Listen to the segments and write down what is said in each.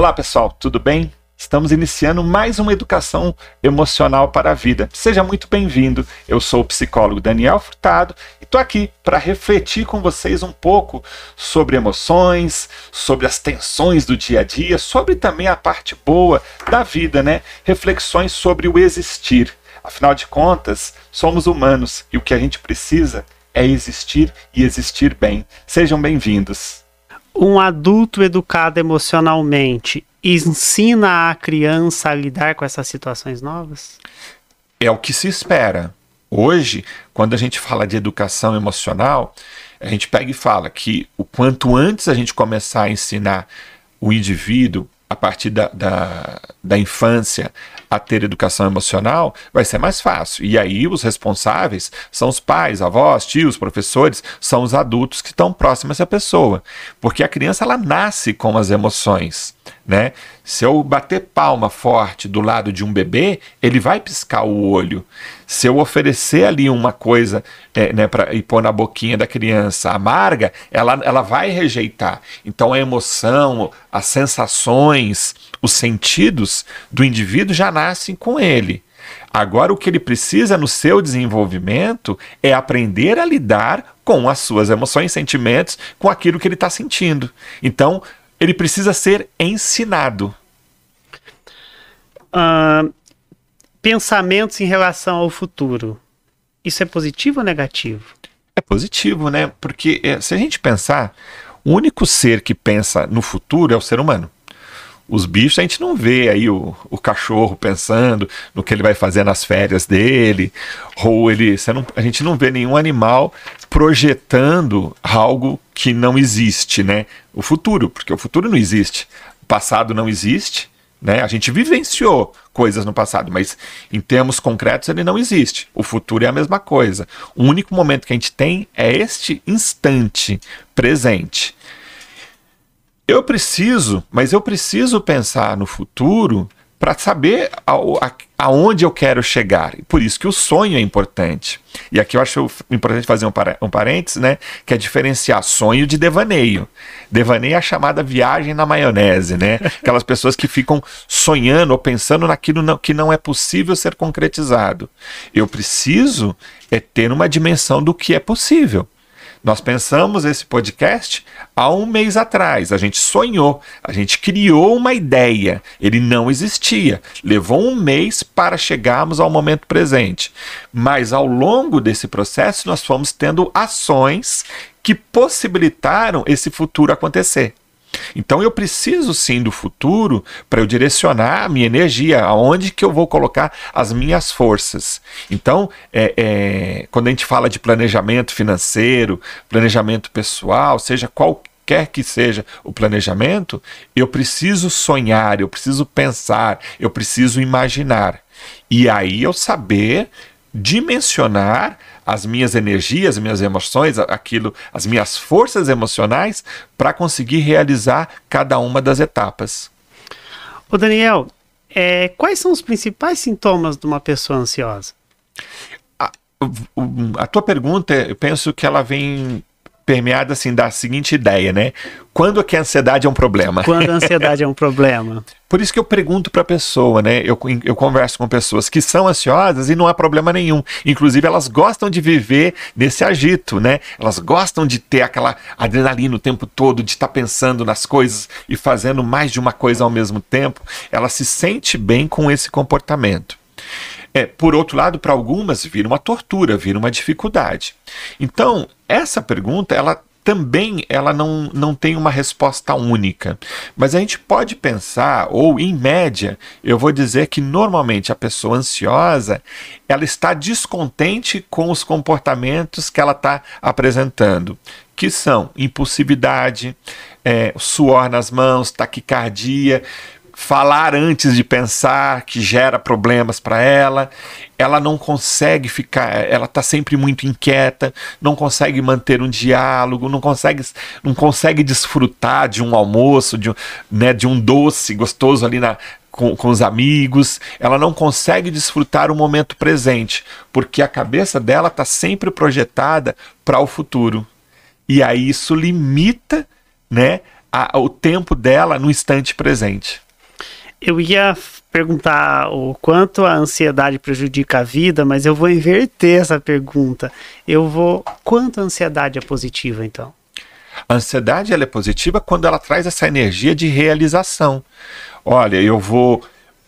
Olá pessoal, tudo bem? Estamos iniciando mais uma educação emocional para a vida. Seja muito bem-vindo. Eu sou o psicólogo Daniel Furtado e estou aqui para refletir com vocês um pouco sobre emoções, sobre as tensões do dia a dia, sobre também a parte boa da vida, né? Reflexões sobre o existir. Afinal de contas, somos humanos e o que a gente precisa é existir e existir bem. Sejam bem-vindos. Um adulto educado emocionalmente ensina a criança a lidar com essas situações novas? É o que se espera. Hoje, quando a gente fala de educação emocional, a gente pega e fala que o quanto antes a gente começar a ensinar o indivíduo a partir da, da, da, infância a ter educação emocional, vai ser mais fácil. E aí os responsáveis são os pais, avós, tios, professores, são os adultos que estão próximos essa pessoa. Porque a criança ela nasce com as emoções. Né? Se eu bater palma forte do lado de um bebê, ele vai piscar o olho. Se eu oferecer ali uma coisa é, né, para ir pôr na boquinha da criança amarga, ela, ela vai rejeitar. Então a emoção, as sensações, os sentidos do indivíduo já nascem com ele. Agora, o que ele precisa no seu desenvolvimento é aprender a lidar com as suas emoções, sentimentos, com aquilo que ele está sentindo. Então, ele precisa ser ensinado. Uh, pensamentos em relação ao futuro. Isso é positivo ou negativo? É positivo, né? Porque é, se a gente pensar, o único ser que pensa no futuro é o ser humano. Os bichos a gente não vê aí o, o cachorro pensando no que ele vai fazer nas férias dele, ou ele. Não, a gente não vê nenhum animal projetando algo que não existe, né? O futuro, porque o futuro não existe, o passado não existe, né? A gente vivenciou coisas no passado, mas em termos concretos ele não existe. O futuro é a mesma coisa. O único momento que a gente tem é este instante presente. Eu preciso, mas eu preciso pensar no futuro para saber aonde eu quero chegar. Por isso que o sonho é importante. E aqui eu acho importante fazer um, um parênteses, né? Que é diferenciar sonho de devaneio. Devaneio é a chamada viagem na maionese, né? Aquelas pessoas que ficam sonhando ou pensando naquilo não, que não é possível ser concretizado. Eu preciso é ter uma dimensão do que é possível. Nós pensamos esse podcast há um mês atrás. A gente sonhou, a gente criou uma ideia. Ele não existia. Levou um mês para chegarmos ao momento presente. Mas ao longo desse processo, nós fomos tendo ações que possibilitaram esse futuro acontecer. Então eu preciso sim do futuro para eu direcionar a minha energia, aonde que eu vou colocar as minhas forças. Então, é, é, quando a gente fala de planejamento financeiro, planejamento pessoal, seja qualquer que seja o planejamento, eu preciso sonhar, eu preciso pensar, eu preciso imaginar. E aí eu saber dimensionar as minhas energias, as minhas emoções, aquilo, as minhas forças emocionais para conseguir realizar cada uma das etapas. O Daniel, é, quais são os principais sintomas de uma pessoa ansiosa? A, a tua pergunta, eu penso que ela vem permeada assim da seguinte ideia, né? Quando que a ansiedade é um problema? Quando a ansiedade é um problema. Por isso que eu pergunto para a pessoa, né? Eu, eu converso com pessoas que são ansiosas e não há problema nenhum. Inclusive, elas gostam de viver nesse agito, né? Elas gostam de ter aquela adrenalina o tempo todo, de estar tá pensando nas coisas e fazendo mais de uma coisa ao mesmo tempo. Ela se sente bem com esse comportamento. É, por outro lado, para algumas vira uma tortura, vira uma dificuldade. Então, essa pergunta, ela também ela não, não tem uma resposta única. Mas a gente pode pensar, ou em média, eu vou dizer que normalmente a pessoa ansiosa ela está descontente com os comportamentos que ela está apresentando, que são impulsividade, é, suor nas mãos, taquicardia, falar antes de pensar, que gera problemas para ela. Ela não consegue ficar, ela está sempre muito inquieta, não consegue manter um diálogo, não consegue, não consegue desfrutar de um almoço, de, né, de um doce gostoso ali na, com, com, os amigos, ela não consegue desfrutar o momento presente, porque a cabeça dela está sempre projetada para o futuro. E aí isso limita né, a, o tempo dela no instante presente. Eu ia perguntar o quanto a ansiedade prejudica a vida, mas eu vou inverter essa pergunta. Eu vou. Quanto a ansiedade é positiva, então? A ansiedade ela é positiva quando ela traz essa energia de realização. Olha, eu vou.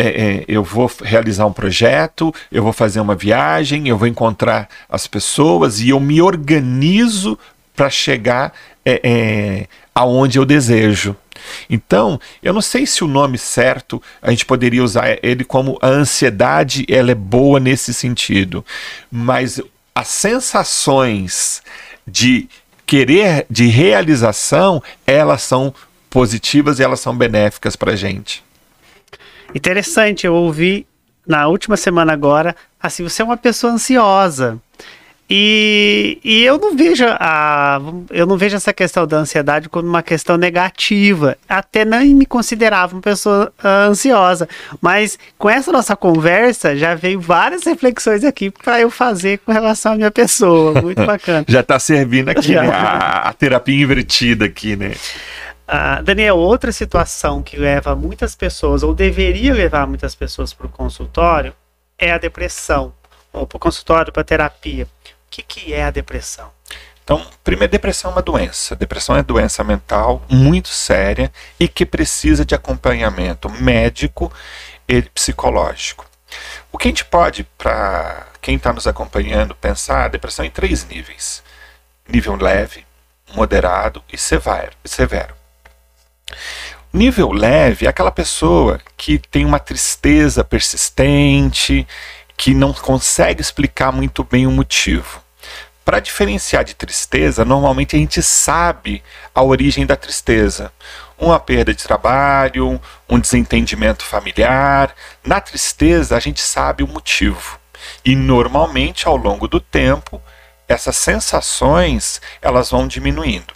É, é, eu vou realizar um projeto, eu vou fazer uma viagem, eu vou encontrar as pessoas e eu me organizo para chegar é, é, aonde eu desejo. Então, eu não sei se o nome certo a gente poderia usar ele como a ansiedade, ela é boa nesse sentido, mas as sensações de querer, de realização, elas são positivas e elas são benéficas para gente. Interessante, eu ouvi na última semana agora, assim, você é uma pessoa ansiosa. E, e eu não vejo a eu não vejo essa questão da ansiedade como uma questão negativa. Até nem me considerava uma pessoa uh, ansiosa, mas com essa nossa conversa já veio várias reflexões aqui para eu fazer com relação à minha pessoa. Muito bacana. já está servindo aqui né? a, a, terapia invertida aqui, né? Uh, Daniel, outra situação que leva muitas pessoas, ou deveria levar muitas pessoas para o consultório, é a depressão, ou para o consultório, para terapia que, que é a depressão? Então, primeiro, depressão é uma doença. Depressão é doença mental muito séria e que precisa de acompanhamento médico e psicológico. O que a gente pode, para quem está nos acompanhando, pensar a depressão em três níveis: nível leve, moderado e severo. Nível leve é aquela pessoa que tem uma tristeza persistente, que não consegue explicar muito bem o motivo. Para diferenciar de tristeza, normalmente a gente sabe a origem da tristeza. Uma perda de trabalho, um desentendimento familiar. Na tristeza, a gente sabe o motivo. E normalmente, ao longo do tempo, essas sensações elas vão diminuindo.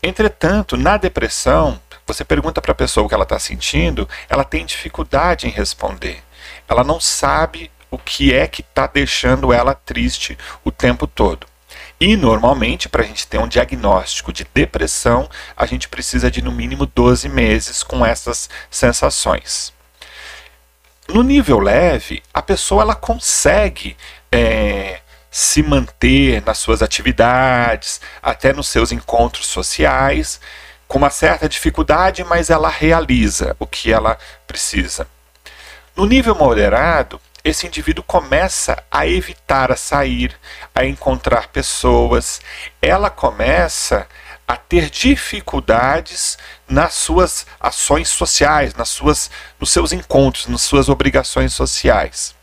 Entretanto, na depressão, você pergunta para a pessoa o que ela está sentindo, ela tem dificuldade em responder. Ela não sabe o que é que está deixando ela triste o tempo todo. E normalmente, para a gente ter um diagnóstico de depressão, a gente precisa de no mínimo 12 meses com essas sensações. No nível leve, a pessoa ela consegue é, se manter nas suas atividades, até nos seus encontros sociais, com uma certa dificuldade, mas ela realiza o que ela precisa. No nível moderado, esse indivíduo começa a evitar a sair, a encontrar pessoas, ela começa a ter dificuldades nas suas ações sociais, nas suas, nos seus encontros, nas suas obrigações sociais.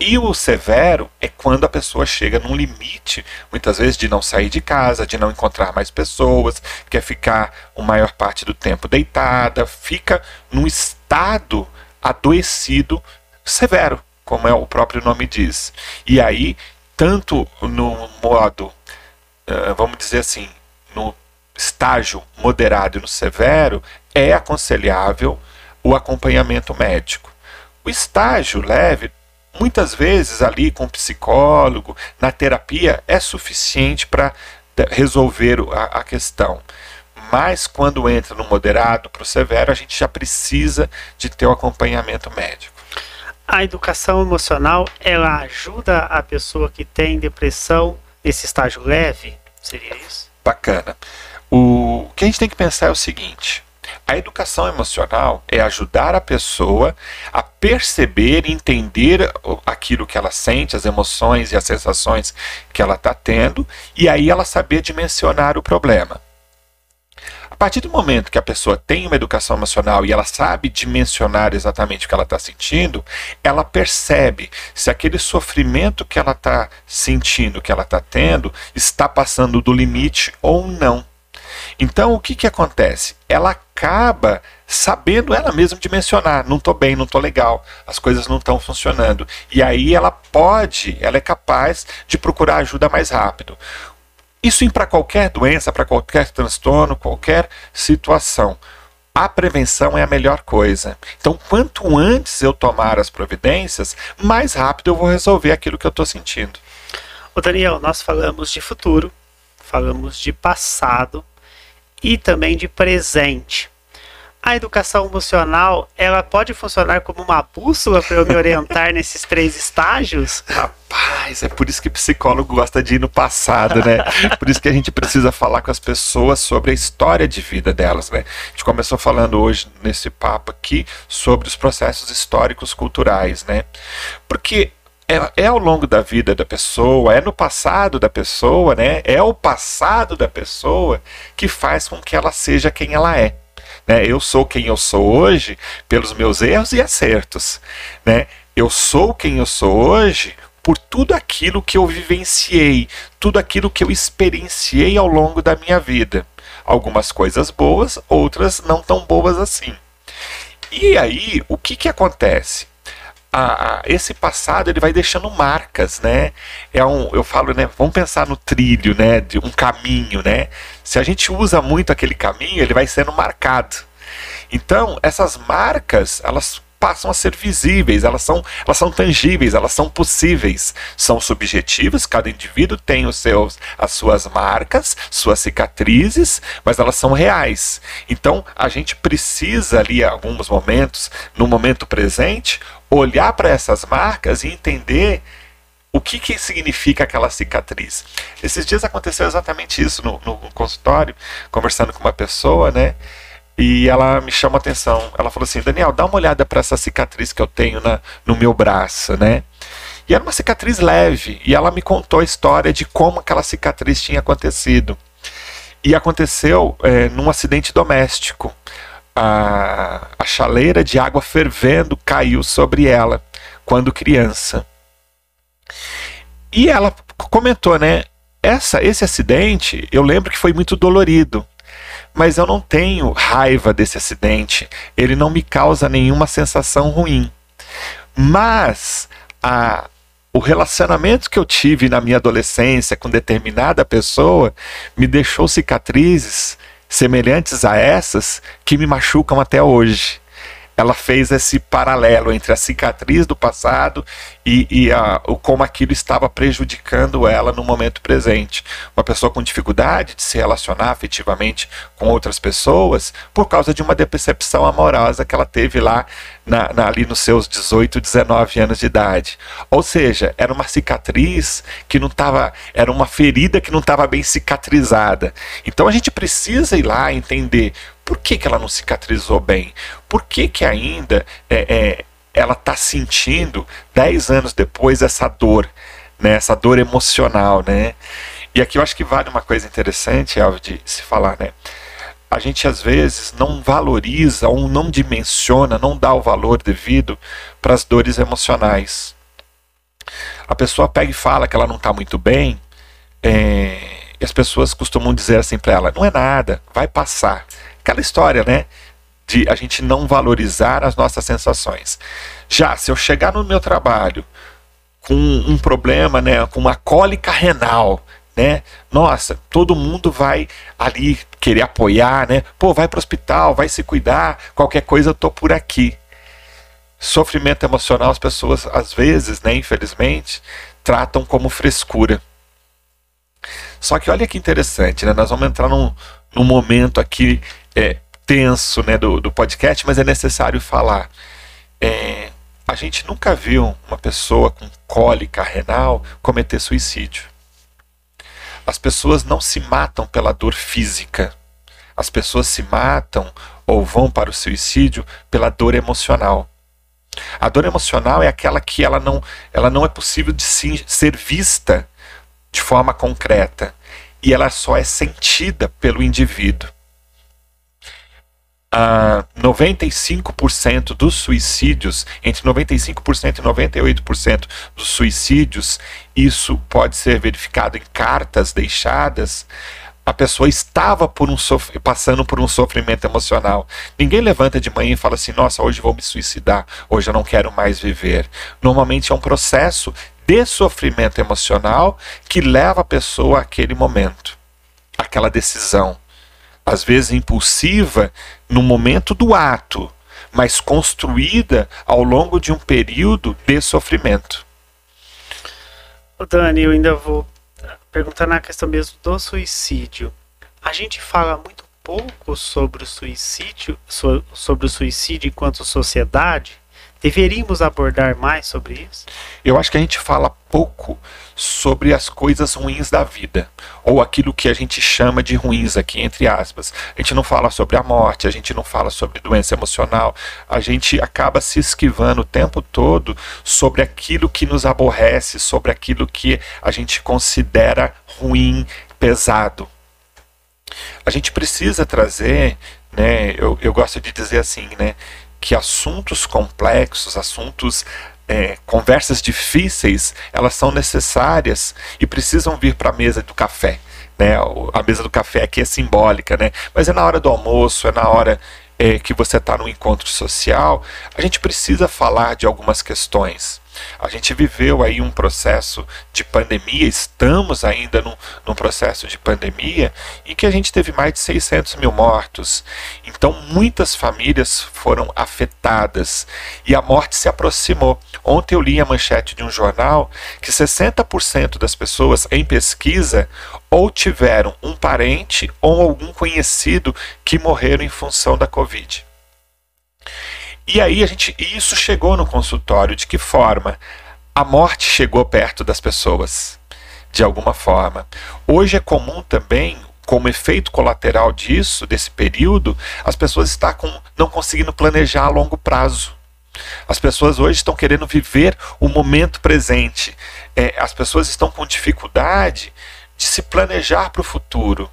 E o severo é quando a pessoa chega num limite, muitas vezes, de não sair de casa, de não encontrar mais pessoas, quer ficar a maior parte do tempo deitada, fica num estado adoecido severo como é o próprio nome diz. E aí, tanto no modo, uh, vamos dizer assim, no estágio moderado e no severo, é aconselhável o acompanhamento médico. O estágio leve, muitas vezes ali com o psicólogo, na terapia, é suficiente para resolver a, a questão mas quando entra no moderado para o severo, a gente já precisa de ter o acompanhamento médico a educação emocional ela ajuda a pessoa que tem depressão nesse estágio leve? Seria isso? Bacana. O que a gente tem que pensar é o seguinte: a educação emocional é ajudar a pessoa a perceber entender aquilo que ela sente, as emoções e as sensações que ela está tendo, e aí ela saber dimensionar o problema. A partir do momento que a pessoa tem uma educação emocional e ela sabe dimensionar exatamente o que ela está sentindo, ela percebe se aquele sofrimento que ela está sentindo, que ela está tendo, está passando do limite ou não. Então, o que, que acontece? Ela acaba sabendo ela mesma dimensionar. Não estou bem, não estou legal, as coisas não estão funcionando. E aí ela pode, ela é capaz de procurar ajuda mais rápido. Isso para qualquer doença, para qualquer transtorno, qualquer situação. A prevenção é a melhor coisa. Então, quanto antes eu tomar as providências, mais rápido eu vou resolver aquilo que eu estou sentindo. O Daniel, nós falamos de futuro, falamos de passado e também de presente. A educação emocional, ela pode funcionar como uma bússola para eu me orientar nesses três estágios? Rapaz, é por isso que psicólogo gosta de ir no passado, né? Por isso que a gente precisa falar com as pessoas sobre a história de vida delas, né? A gente começou falando hoje nesse papo aqui sobre os processos históricos culturais, né? Porque é, é, ao longo da vida da pessoa, é no passado da pessoa, né? É o passado da pessoa que faz com que ela seja quem ela é. Né? Eu sou quem eu sou hoje pelos meus erros e acertos. Né? Eu sou quem eu sou hoje por tudo aquilo que eu vivenciei, tudo aquilo que eu experienciei ao longo da minha vida. Algumas coisas boas, outras não tão boas assim. E aí, o que, que acontece? a, a, esse passado ele vai deixando marcas, né? É um, eu falo, né? Vamos pensar no trilho, né? De um caminho, né? Se a gente usa muito aquele caminho, ele vai sendo marcado. Então, essas marcas, elas passam a ser visíveis, elas são, elas são tangíveis, elas são possíveis, são subjetivas, cada indivíduo tem os seus, as suas marcas, suas cicatrizes, mas elas são reais. Então a gente precisa ali, em alguns momentos, no momento presente, olhar para essas marcas e entender o que, que significa aquela cicatriz. Esses dias aconteceu exatamente isso no, no consultório, conversando com uma pessoa, né? E ela me chamou a atenção. Ela falou assim: Daniel, dá uma olhada para essa cicatriz que eu tenho na, no meu braço, né? E era uma cicatriz leve. E ela me contou a história de como aquela cicatriz tinha acontecido. E aconteceu é, num acidente doméstico a, a chaleira de água fervendo caiu sobre ela quando criança. E ela comentou, né? Essa, esse acidente, eu lembro que foi muito dolorido, mas eu não tenho raiva desse acidente. Ele não me causa nenhuma sensação ruim. Mas a, o relacionamento que eu tive na minha adolescência com determinada pessoa me deixou cicatrizes semelhantes a essas que me machucam até hoje. Ela fez esse paralelo entre a cicatriz do passado e, e a, o, como aquilo estava prejudicando ela no momento presente. Uma pessoa com dificuldade de se relacionar afetivamente com outras pessoas por causa de uma decepção amorosa que ela teve lá na, na, ali nos seus 18, 19 anos de idade. Ou seja, era uma cicatriz que não estava, era uma ferida que não estava bem cicatrizada. Então a gente precisa ir lá entender por que, que ela não cicatrizou bem, por que, que ainda é, é, ela está sentindo 10 anos depois essa dor, né, essa dor emocional. Né? E aqui eu acho que vale uma coisa interessante, Alvo, de se falar, né? a gente às vezes não valoriza ou não dimensiona, não dá o valor devido para as dores emocionais. A pessoa pega e fala que ela não está muito bem, é, e as pessoas costumam dizer assim para ela: não é nada, vai passar. Aquela história, né? De a gente não valorizar as nossas sensações. Já se eu chegar no meu trabalho com um problema, né, com uma cólica renal, né? Nossa, todo mundo vai ali querer apoiar, né? Pô, vai para o hospital, vai se cuidar, qualquer coisa eu tô por aqui. Sofrimento emocional as pessoas às vezes, né, infelizmente, tratam como frescura. Só que olha que interessante, né? Nós vamos entrar num, num momento aqui é, tenso né, do, do podcast, mas é necessário falar. É, a gente nunca viu uma pessoa com cólica renal cometer suicídio. As pessoas não se matam pela dor física. As pessoas se matam ou vão para o suicídio pela dor emocional. A dor emocional é aquela que ela não, ela não é possível de ser vista de forma concreta e ela só é sentida pelo indivíduo. Uh, 95% dos suicídios, entre 95% e 98% dos suicídios, isso pode ser verificado em cartas deixadas. A pessoa estava por um passando por um sofrimento emocional. Ninguém levanta de manhã e fala assim: Nossa, hoje vou me suicidar, hoje eu não quero mais viver. Normalmente é um processo de sofrimento emocional que leva a pessoa àquele momento, àquela decisão. Às vezes impulsiva no momento do ato, mas construída ao longo de um período de sofrimento. Dani, eu ainda vou perguntar na questão mesmo do suicídio. A gente fala muito pouco sobre o suicídio, sobre o suicídio enquanto sociedade? Deveríamos abordar mais sobre isso? Eu acho que a gente fala pouco sobre as coisas ruins da vida, ou aquilo que a gente chama de ruins aqui, entre aspas. A gente não fala sobre a morte, a gente não fala sobre doença emocional, a gente acaba se esquivando o tempo todo sobre aquilo que nos aborrece, sobre aquilo que a gente considera ruim, pesado. A gente precisa trazer, né, eu, eu gosto de dizer assim, né, que assuntos complexos, assuntos é, conversas difíceis, elas são necessárias e precisam vir para a mesa do café. Né? A mesa do café aqui é simbólica, né? mas é na hora do almoço, é na hora é, que você está no encontro social, a gente precisa falar de algumas questões. A gente viveu aí um processo de pandemia, estamos ainda num, num, processo de pandemia em que a gente teve mais de 600 mil mortos. Então, muitas famílias foram afetadas e a morte se aproximou. Ontem eu li a manchete de um jornal que 60% das pessoas em pesquisa ou tiveram um parente ou algum conhecido que morreram em função da Covid. E aí a gente, isso chegou no consultório de que forma? A morte chegou perto das pessoas, de alguma forma. Hoje é comum também, como efeito colateral disso, desse período, as pessoas estar com, não conseguindo planejar a longo prazo. As pessoas hoje estão querendo viver o momento presente. É, as pessoas estão com dificuldade de se planejar para o futuro,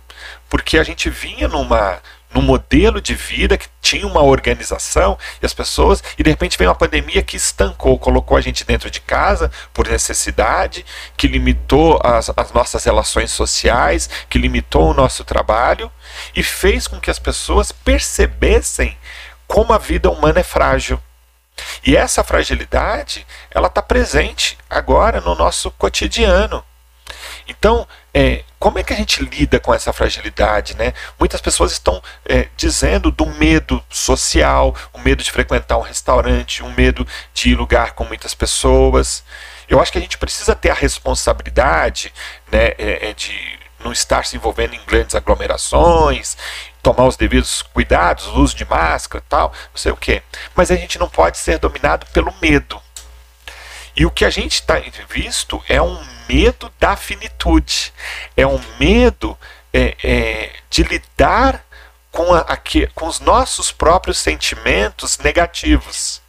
porque a gente vinha numa num modelo de vida que tinha uma organização e as pessoas, e de repente veio uma pandemia que estancou, colocou a gente dentro de casa por necessidade, que limitou as, as nossas relações sociais, que limitou o nosso trabalho e fez com que as pessoas percebessem como a vida humana é frágil. E essa fragilidade, ela está presente agora no nosso cotidiano. Então, é, como é que a gente lida com essa fragilidade? Né? Muitas pessoas estão é, dizendo do medo social, o medo de frequentar um restaurante, o medo de ir lugar com muitas pessoas. Eu acho que a gente precisa ter a responsabilidade né, é, é de não estar se envolvendo em grandes aglomerações, tomar os devidos cuidados, uso de máscara tal, não sei o quê. Mas a gente não pode ser dominado pelo medo. E o que a gente está visto é um medo da finitude, é um medo é, é, de lidar com, a, com os nossos próprios sentimentos negativos,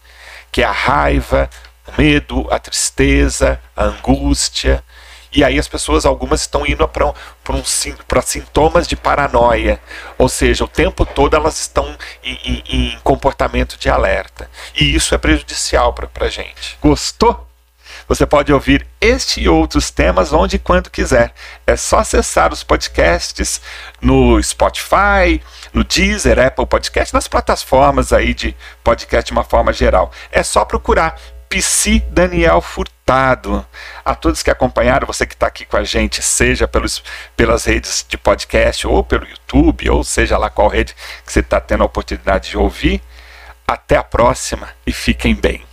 que é a raiva, o medo, a tristeza, a angústia. E aí as pessoas, algumas estão indo para um, sintomas de paranoia. Ou seja, o tempo todo elas estão em, em, em comportamento de alerta. E isso é prejudicial para a gente. Gostou? Você pode ouvir este e outros temas onde e quando quiser. É só acessar os podcasts no Spotify, no Deezer, Apple Podcast, nas plataformas aí de podcast de uma forma geral. É só procurar Psi Daniel Furtado. A todos que acompanharam, você que está aqui com a gente, seja pelos, pelas redes de podcast ou pelo YouTube, ou seja lá qual rede que você está tendo a oportunidade de ouvir. Até a próxima e fiquem bem.